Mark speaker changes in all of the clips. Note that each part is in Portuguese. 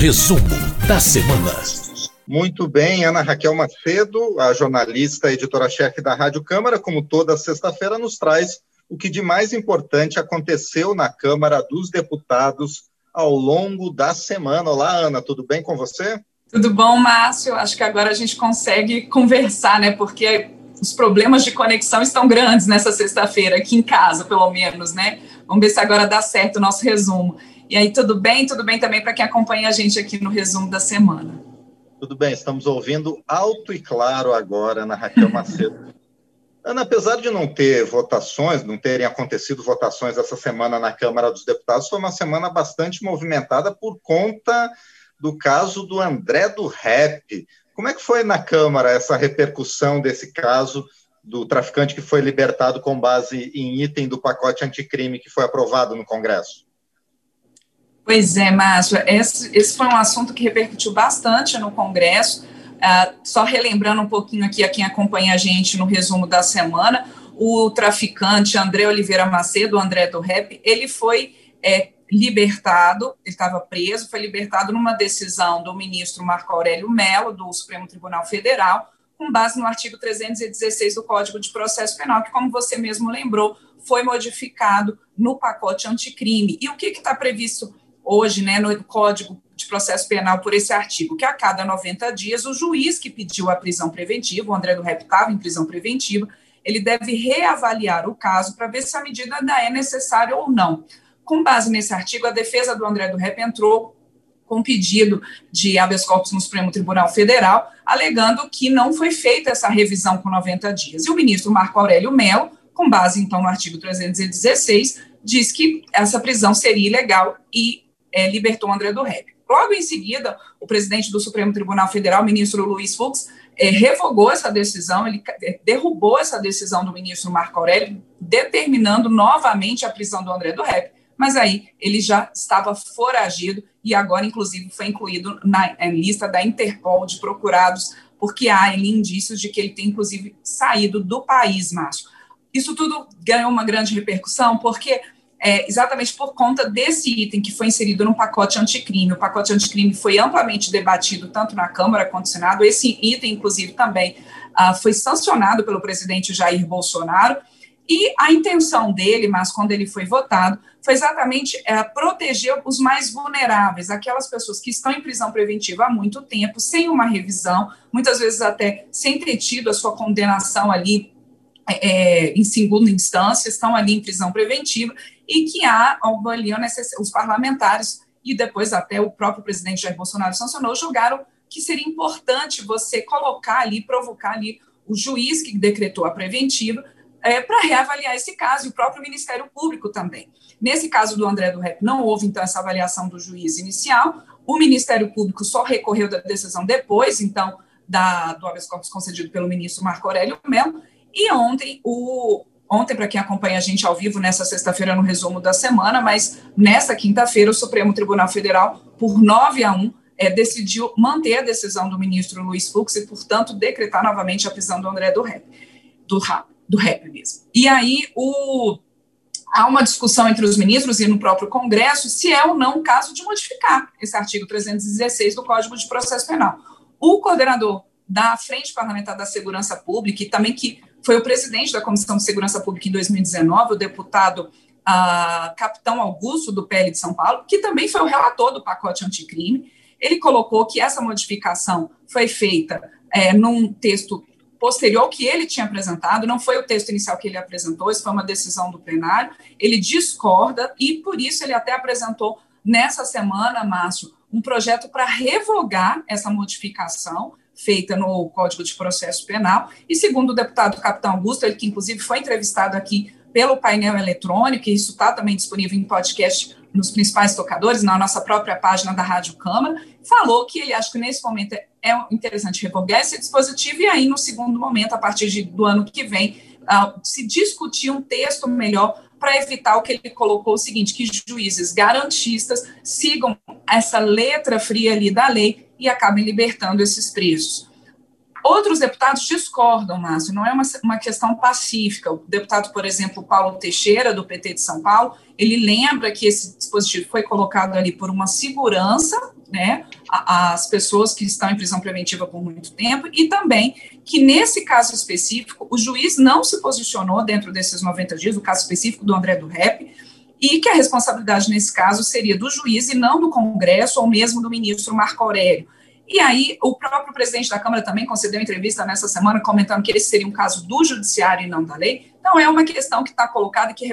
Speaker 1: Resumo da semana.
Speaker 2: Muito bem, Ana Raquel Macedo, a jornalista editora-chefe da Rádio Câmara, como toda sexta-feira, nos traz o que de mais importante aconteceu na Câmara dos Deputados ao longo da semana. Olá, Ana, tudo bem com você?
Speaker 3: Tudo bom, Márcio? Acho que agora a gente consegue conversar, né? Porque os problemas de conexão estão grandes nessa sexta-feira, aqui em casa, pelo menos, né? Vamos ver se agora dá certo o nosso resumo. E aí, tudo bem? Tudo bem também para quem acompanha a gente aqui no resumo da semana.
Speaker 2: Tudo bem, estamos ouvindo alto e claro agora na Raquel Macedo. Ana, apesar de não ter votações, não terem acontecido votações essa semana na Câmara dos Deputados, foi uma semana bastante movimentada por conta do caso do André do Rep. Como é que foi na Câmara essa repercussão desse caso do traficante que foi libertado com base em item do pacote anticrime que foi aprovado no Congresso?
Speaker 3: Pois é, Márcio, esse, esse foi um assunto que repercutiu bastante no Congresso. Uh, só relembrando um pouquinho aqui a quem acompanha a gente no resumo da semana, o traficante André Oliveira Macedo, André do Rep, ele foi é, libertado, ele estava preso, foi libertado numa decisão do ministro Marco Aurélio Mello, do Supremo Tribunal Federal, com base no artigo 316 do Código de Processo Penal, que, como você mesmo lembrou, foi modificado no pacote anticrime. E o que está previsto hoje, né, no Código de Processo Penal por esse artigo, que a cada 90 dias o juiz que pediu a prisão preventiva, o André do Rep estava em prisão preventiva, ele deve reavaliar o caso para ver se a medida ainda é necessária ou não. Com base nesse artigo, a defesa do André do Rep entrou com pedido de habeas corpus no Supremo Tribunal Federal, alegando que não foi feita essa revisão com 90 dias. E o ministro Marco Aurélio Mello, com base então no artigo 316, diz que essa prisão seria ilegal e é, libertou André do Rep. Logo em seguida, o presidente do Supremo Tribunal Federal, ministro Luiz Fux, é, revogou essa decisão, ele é, derrubou essa decisão do ministro Marco Aurélio, determinando novamente a prisão do André do Rep, mas aí ele já estava foragido e agora, inclusive, foi incluído na lista da Interpol de procurados, porque há indícios de que ele tem, inclusive, saído do país, Márcio. Isso tudo ganhou uma grande repercussão, porque é, exatamente por conta desse item que foi inserido no pacote anticrime. O pacote anticrime foi amplamente debatido tanto na Câmara quanto no Senado. Esse item, inclusive, também ah, foi sancionado pelo presidente Jair Bolsonaro. E a intenção dele, mas quando ele foi votado, foi exatamente é, proteger os mais vulneráveis, aquelas pessoas que estão em prisão preventiva há muito tempo, sem uma revisão, muitas vezes até sem ter tido a sua condenação ali é, em segunda instância, estão ali em prisão preventiva, e que há ali os parlamentares e depois até o próprio presidente Jair Bolsonaro sancionou, julgaram que seria importante você colocar ali, provocar ali o juiz que decretou a preventiva é, para reavaliar esse caso, e o próprio Ministério Público também. Nesse caso do André do Rep, não houve, então, essa avaliação do juiz inicial, o Ministério Público só recorreu da decisão depois, então, da, do habeas corpus concedido pelo ministro Marco Aurélio Mello, e ontem o, ontem, para quem acompanha a gente ao vivo, nessa sexta-feira, no resumo da semana, mas nessa quinta-feira, o Supremo Tribunal Federal, por 9 a 1, é, decidiu manter a decisão do ministro Luiz Fux e, portanto, decretar novamente a prisão do André do Rep, do, do Rep mesmo. E aí, o, há uma discussão entre os ministros e no próprio Congresso se é ou não o caso de modificar esse artigo 316 do Código de Processo Penal. O coordenador da Frente Parlamentar da Segurança Pública e também que foi o presidente da Comissão de Segurança Pública em 2019, o deputado ah, Capitão Augusto, do PL de São Paulo, que também foi o relator do pacote anticrime. Ele colocou que essa modificação foi feita é, num texto posterior que ele tinha apresentado, não foi o texto inicial que ele apresentou, isso foi uma decisão do plenário. Ele discorda e, por isso, ele até apresentou nessa semana, Márcio, um projeto para revogar essa modificação feita no Código de Processo Penal. E segundo o deputado Capitão Augusto, ele que inclusive foi entrevistado aqui pelo painel eletrônico, e isso está também disponível em podcast nos principais tocadores, na nossa própria página da Rádio Câmara, falou que ele acha que nesse momento é interessante revogar esse dispositivo e aí no segundo momento, a partir de, do ano que vem, uh, se discutir um texto melhor para evitar o que ele colocou o seguinte, que juízes garantistas sigam essa letra fria ali da lei e acabem libertando esses presos. Outros deputados discordam, Márcio, não é uma, uma questão pacífica. O deputado, por exemplo, Paulo Teixeira, do PT de São Paulo, ele lembra que esse dispositivo foi colocado ali por uma segurança, né, as pessoas que estão em prisão preventiva por muito tempo, e também que, nesse caso específico, o juiz não se posicionou dentro desses 90 dias, o caso específico do André do Rep, e que a responsabilidade nesse caso seria do juiz e não do Congresso ou mesmo do ministro Marco Aurélio. E aí, o próprio presidente da Câmara também concedeu entrevista nessa semana comentando que esse seria um caso do judiciário e não da lei. Então, é uma questão que está colocada e que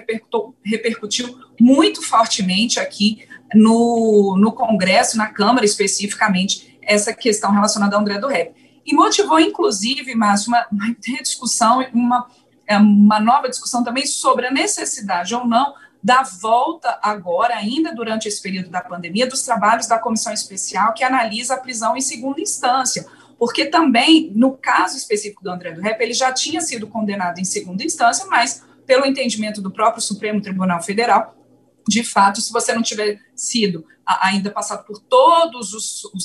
Speaker 3: repercutiu, muito fortemente aqui no, no Congresso, na Câmara especificamente, essa questão relacionada ao André do Rep. E motivou, inclusive, Márcio, uma, uma discussão, uma, é, uma nova discussão também sobre a necessidade ou não da volta agora, ainda durante esse período da pandemia, dos trabalhos da comissão especial que analisa a prisão em segunda instância, porque também, no caso específico do André do Rep, ele já tinha sido condenado em segunda instância, mas, pelo entendimento do próprio Supremo Tribunal Federal, de fato, se você não tiver sido ainda passado por todas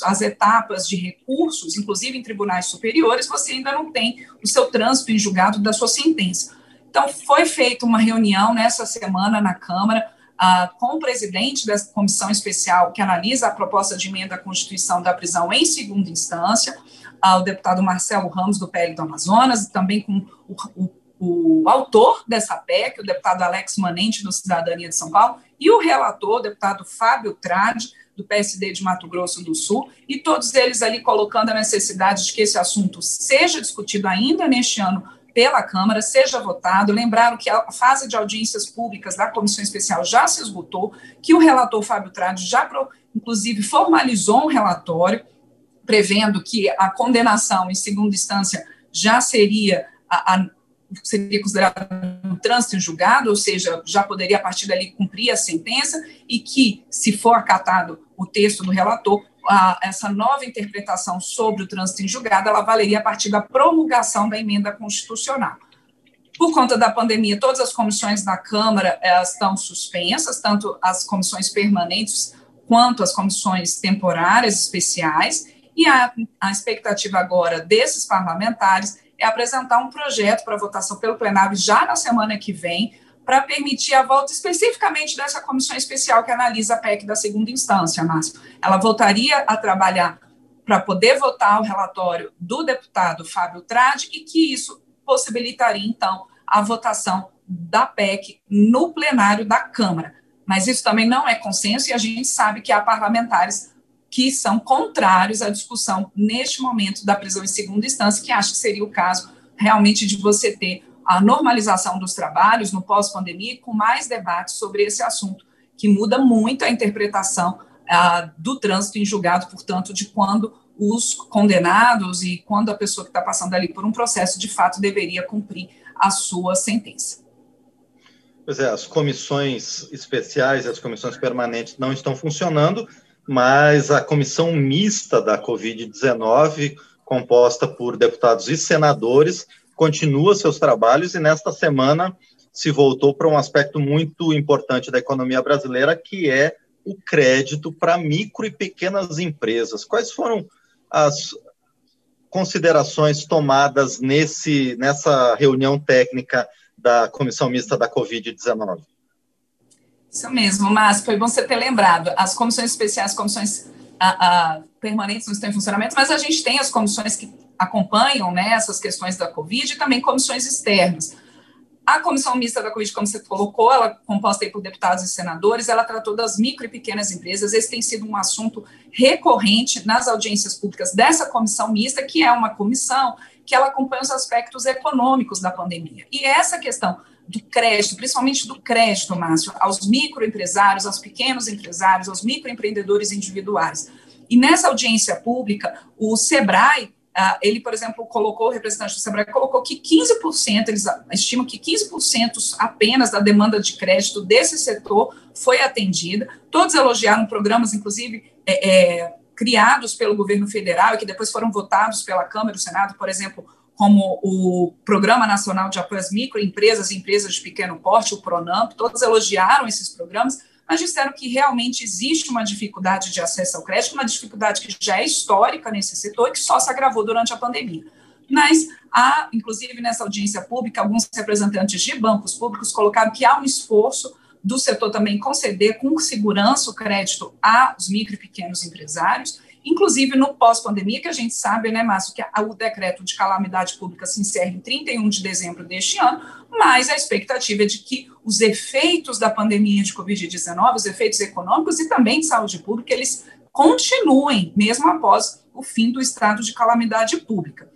Speaker 3: as etapas de recursos, inclusive em tribunais superiores, você ainda não tem o seu trânsito em julgado da sua sentença. Então, foi feita uma reunião nessa semana na Câmara ah, com o presidente da comissão especial que analisa a proposta de emenda à Constituição da prisão em segunda instância, ah, o deputado Marcelo Ramos, do PL do Amazonas, e também com o, o, o autor dessa PEC, o deputado Alex Manente, do Cidadania de São Paulo, e o relator, o deputado Fábio Trade, do PSD de Mato Grosso do Sul, e todos eles ali colocando a necessidade de que esse assunto seja discutido ainda neste ano pela Câmara, seja votado. Lembraram que a fase de audiências públicas da comissão especial já se esgotou, que o relator Fábio Trade já, inclusive, formalizou um relatório prevendo que a condenação em segunda instância já seria a, a seria considerado um trânsito em julgado, ou seja, já poderia a partir dali cumprir a sentença, e que, se for acatado o texto do relator, a, essa nova interpretação sobre o trânsito em julgado, ela valeria a partir da promulgação da emenda constitucional. Por conta da pandemia, todas as comissões da Câmara estão suspensas, tanto as comissões permanentes quanto as comissões temporárias especiais, e a, a expectativa agora desses parlamentares é apresentar um projeto para votação pelo plenário já na semana que vem, para permitir a volta especificamente dessa comissão especial que analisa a PEC da segunda instância, Márcio. Ela voltaria a trabalhar para poder votar o relatório do deputado Fábio Trade e que isso possibilitaria, então, a votação da PEC no plenário da Câmara. Mas isso também não é consenso e a gente sabe que há parlamentares que são contrários à discussão neste momento da prisão em segunda instância, que acho que seria o caso realmente de você ter a normalização dos trabalhos no pós-pandemia, com mais debates sobre esse assunto, que muda muito a interpretação ah, do trânsito em julgado, portanto, de quando os condenados e quando a pessoa que está passando ali por um processo de fato deveria cumprir a sua sentença.
Speaker 2: Pois é, as comissões especiais as comissões permanentes não estão funcionando, mas a comissão mista da Covid-19, composta por deputados e senadores, continua seus trabalhos e nesta semana se voltou para um aspecto muito importante da economia brasileira, que é o crédito para micro e pequenas empresas. Quais foram as considerações tomadas nesse, nessa reunião técnica da comissão mista da Covid-19?
Speaker 3: Isso mesmo, mas foi bom você ter lembrado. As comissões especiais, comissões a, a, permanentes não estão em funcionamento, mas a gente tem as comissões que acompanham né, essas questões da Covid e também comissões externas. A comissão mista da Covid, como você colocou, ela composta por deputados e senadores, ela tratou das micro e pequenas empresas. Esse tem sido um assunto recorrente nas audiências públicas dessa comissão mista, que é uma comissão que ela acompanha os aspectos econômicos da pandemia. E essa questão do crédito, principalmente do crédito, Márcio, aos microempresários, aos pequenos empresários, aos microempreendedores individuais. E nessa audiência pública, o SEBRAE Uh, ele, por exemplo, colocou, o representante do Sebrae colocou que 15%, eles estimam que 15% apenas da demanda de crédito desse setor foi atendida. Todos elogiaram programas, inclusive, é, é, criados pelo governo federal e que depois foram votados pela Câmara e do Senado, por exemplo, como o Programa Nacional de Apoio às Microempresas e Empresas de Pequeno Porte, o PRONAMP, todos elogiaram esses programas, mas disseram que realmente existe uma dificuldade de acesso ao crédito, uma dificuldade que já é histórica nesse setor e que só se agravou durante a pandemia. Mas há, inclusive nessa audiência pública, alguns representantes de bancos públicos colocaram que há um esforço do setor também conceder com segurança o crédito aos micro e pequenos empresários inclusive no pós-pandemia, que a gente sabe, né, Márcio, que o decreto de calamidade pública se encerra em 31 de dezembro deste ano, mas a expectativa é de que os efeitos da pandemia de Covid-19, os efeitos econômicos e também de saúde pública, eles continuem, mesmo após o fim do estado de calamidade pública.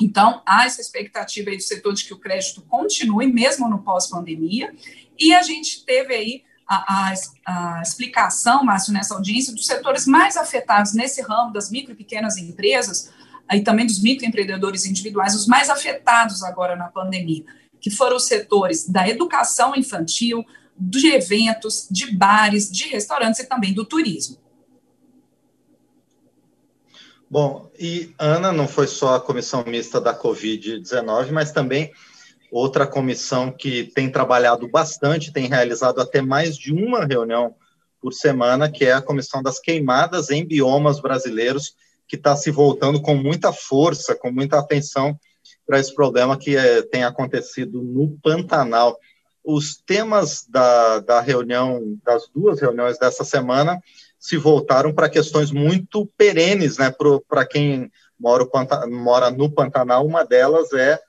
Speaker 3: Então, há essa expectativa aí do setor de que o crédito continue, mesmo no pós-pandemia, e a gente teve aí a, a, a, explicação, Márcio, nessa audiência, dos setores mais afetados nesse ramo das micro e pequenas empresas, e também dos microempreendedores individuais, os mais afetados agora na pandemia, que foram os setores da educação infantil, de eventos, de bares, de restaurantes e também do turismo.
Speaker 2: Bom, e Ana, não foi só a comissão mista da Covid-19, mas também outra comissão que tem trabalhado bastante, tem realizado até mais de uma reunião por semana, que é a comissão das queimadas em biomas brasileiros, que está se voltando com muita força, com muita atenção para esse problema que é, tem acontecido no Pantanal. Os temas da, da reunião, das duas reuniões dessa semana, se voltaram para questões muito perenes, né, para quem mora, mora no Pantanal. Uma delas é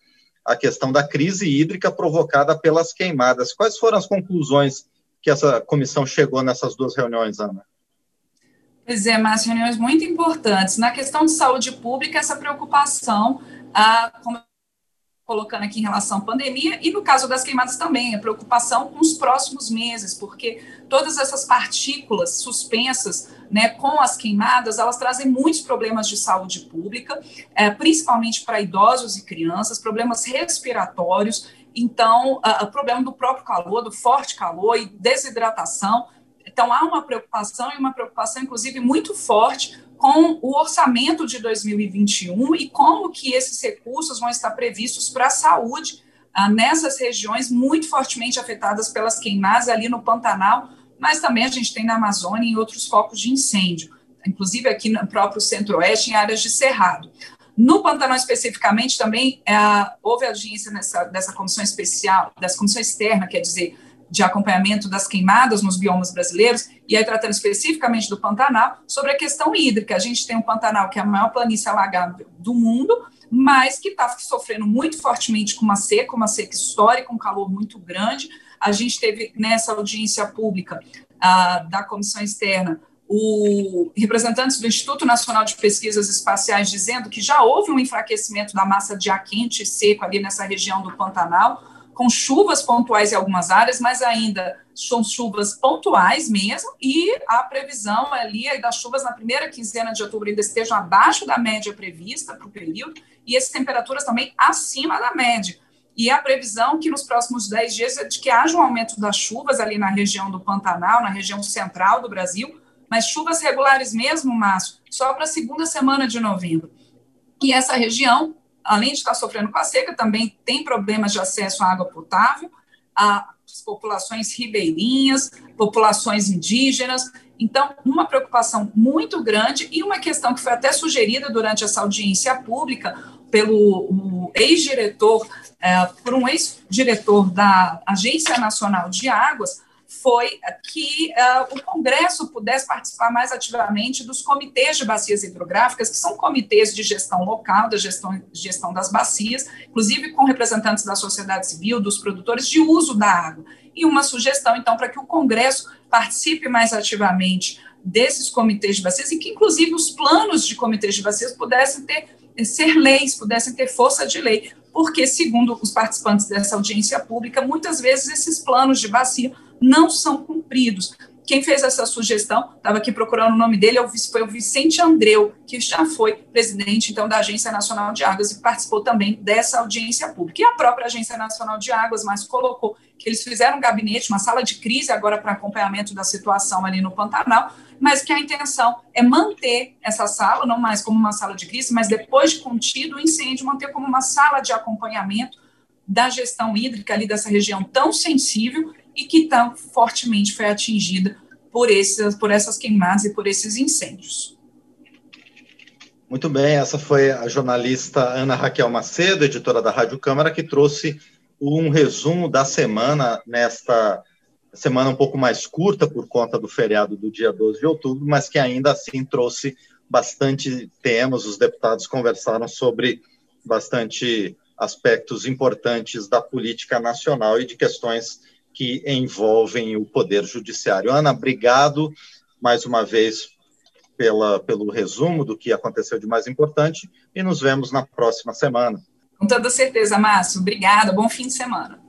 Speaker 2: a questão da crise hídrica provocada pelas queimadas. Quais foram as conclusões que essa comissão chegou nessas duas reuniões, Ana?
Speaker 3: Pois é, mas reuniões muito importantes. Na questão de saúde pública, essa preocupação, a, como colocando aqui em relação à pandemia, e no caso das queimadas também, a preocupação com os próximos meses, porque todas essas partículas suspensas né, com as queimadas, elas trazem muitos problemas de saúde pública, é, principalmente para idosos e crianças, problemas respiratórios, então, o problema do próprio calor, do forte calor e desidratação, então, há uma preocupação e uma preocupação, inclusive, muito forte com o orçamento de 2021 e como que esses recursos vão estar previstos para a saúde ah, nessas regiões muito fortemente afetadas pelas queimadas ali no Pantanal, mas também a gente tem na Amazônia e outros focos de incêndio, inclusive aqui no próprio Centro-Oeste, em áreas de cerrado. No Pantanal especificamente também é, houve audiência nessa, dessa comissão especial, dessa comissão externa, quer dizer, de acompanhamento das queimadas nos biomas brasileiros, e aí tratando especificamente do Pantanal, sobre a questão hídrica. A gente tem um Pantanal que é a maior planície alagada do mundo, mas que está sofrendo muito fortemente com uma seca, uma seca histórica, um calor muito grande. A gente teve nessa audiência pública uh, da comissão externa o representantes do Instituto Nacional de Pesquisas Espaciais dizendo que já houve um enfraquecimento da massa de ar quente e seco ali nessa região do Pantanal, com chuvas pontuais em algumas áreas, mas ainda são chuvas pontuais mesmo, e a previsão ali é das chuvas na primeira quinzena de outubro ainda estejam abaixo da média prevista para o período, e as temperaturas também acima da média. E a previsão que nos próximos 10 dias é de que haja um aumento das chuvas ali na região do Pantanal, na região central do Brasil, mas chuvas regulares mesmo, Márcio, só para a segunda semana de novembro. E essa região além de estar sofrendo com a seca, também tem problemas de acesso à água potável, as populações ribeirinhas, populações indígenas. Então, uma preocupação muito grande e uma questão que foi até sugerida durante essa audiência pública pelo ex-diretor, é, por um ex-diretor da Agência Nacional de Águas, foi que uh, o Congresso pudesse participar mais ativamente dos comitês de bacias hidrográficas, que são comitês de gestão local, da gestão, gestão das bacias, inclusive com representantes da sociedade civil, dos produtores de uso da água. E uma sugestão, então, para que o Congresso participe mais ativamente desses comitês de bacias e que, inclusive, os planos de comitês de bacias pudessem ter ser leis, pudessem ter força de lei, porque, segundo os participantes dessa audiência pública, muitas vezes esses planos de bacia não são cumpridos. Quem fez essa sugestão, estava aqui procurando o nome dele, é foi o Vicente Andreu, que já foi presidente, então, da Agência Nacional de Águas e participou também dessa audiência pública. E a própria Agência Nacional de Águas, mas colocou que eles fizeram um gabinete, uma sala de crise agora para acompanhamento da situação ali no Pantanal, mas que a intenção é manter essa sala, não mais como uma sala de crise, mas depois de contido o incêndio, manter como uma sala de acompanhamento da gestão hídrica ali dessa região tão sensível e que tão fortemente foi atingida por, esses, por essas queimadas e por esses incêndios.
Speaker 2: Muito bem, essa foi a jornalista Ana Raquel Macedo, editora da Rádio Câmara, que trouxe um resumo da semana nesta semana um pouco mais curta por conta do feriado do dia 12 de outubro, mas que ainda assim trouxe bastante temas, os deputados conversaram sobre bastante aspectos importantes da política nacional e de questões que envolvem o poder judiciário. Ana, obrigado mais uma vez pela, pelo resumo do que aconteceu de mais importante e nos vemos na próxima semana.
Speaker 3: Com toda certeza, Márcio. Obrigada. Bom fim de semana.